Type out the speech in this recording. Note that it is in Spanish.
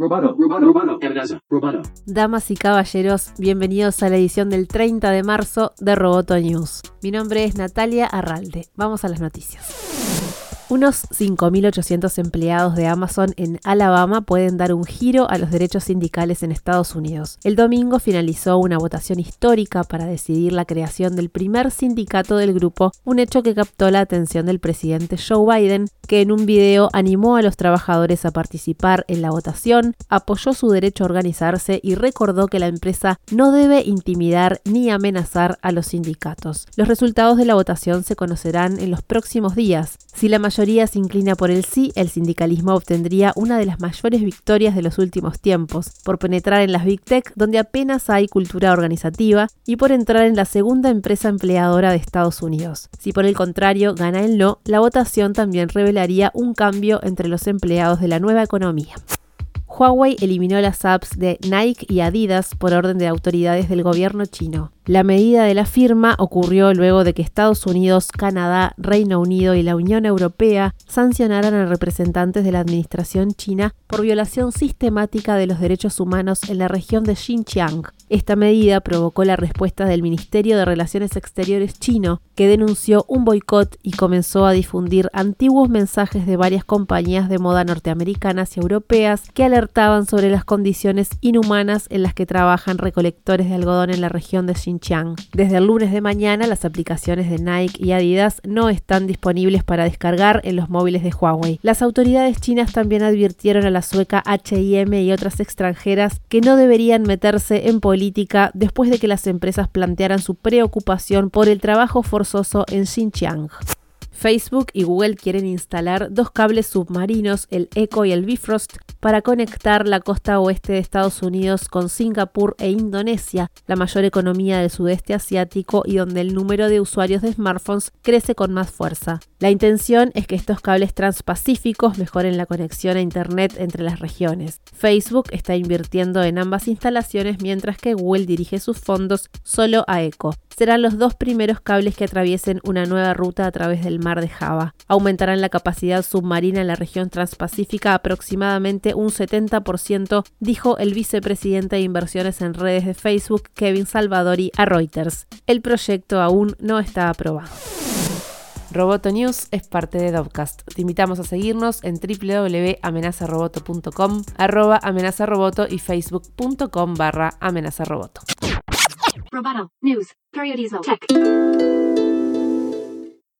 Roboto, amenaza, roboto. Damas y caballeros, bienvenidos a la edición del 30 de marzo de Roboto News. Mi nombre es Natalia Arralde. Vamos a las noticias. Unos 5.800 empleados de Amazon en Alabama pueden dar un giro a los derechos sindicales en Estados Unidos. El domingo finalizó una votación histórica para decidir la creación del primer sindicato del grupo, un hecho que captó la atención del presidente Joe Biden, que en un video animó a los trabajadores a participar en la votación, apoyó su derecho a organizarse y recordó que la empresa no debe intimidar ni amenazar a los sindicatos. Los resultados de la votación se conocerán en los próximos días. Si la mayoría se inclina por el sí, el sindicalismo obtendría una de las mayores victorias de los últimos tiempos, por penetrar en las Big Tech, donde apenas hay cultura organizativa, y por entrar en la segunda empresa empleadora de Estados Unidos. Si por el contrario gana el no, la votación también revelaría un cambio entre los empleados de la nueva economía. Huawei eliminó las apps de Nike y Adidas por orden de autoridades del gobierno chino. La medida de la firma ocurrió luego de que Estados Unidos, Canadá, Reino Unido y la Unión Europea sancionaran a representantes de la administración china por violación sistemática de los derechos humanos en la región de Xinjiang. Esta medida provocó la respuesta del Ministerio de Relaciones Exteriores chino, que denunció un boicot y comenzó a difundir antiguos mensajes de varias compañías de moda norteamericanas y europeas que alertaban sobre las condiciones inhumanas en las que trabajan recolectores de algodón en la región de Xinjiang desde el lunes de mañana, las aplicaciones de Nike y Adidas no están disponibles para descargar en los móviles de Huawei. Las autoridades chinas también advirtieron a la sueca HM y otras extranjeras que no deberían meterse en política después de que las empresas plantearan su preocupación por el trabajo forzoso en Xinjiang. Facebook y Google quieren instalar dos cables submarinos, el Echo y el Bifrost, para conectar la costa oeste de Estados Unidos con Singapur e Indonesia, la mayor economía del sudeste asiático y donde el número de usuarios de smartphones crece con más fuerza. La intención es que estos cables transpacíficos mejoren la conexión a Internet entre las regiones. Facebook está invirtiendo en ambas instalaciones mientras que Google dirige sus fondos solo a Echo. Serán los dos primeros cables que atraviesen una nueva ruta a través del mar de Java. Aumentarán la capacidad submarina en la región transpacífica aproximadamente un 70%, dijo el vicepresidente de inversiones en redes de Facebook, Kevin Salvadori, a Reuters. El proyecto aún no está aprobado. Roboto News es parte de Dovcast. Te invitamos a seguirnos en www.amenazaroboto.com, arroba amenazaroboto y facebook.com barra amenazaroboto. Roboto News Periodismo Tech.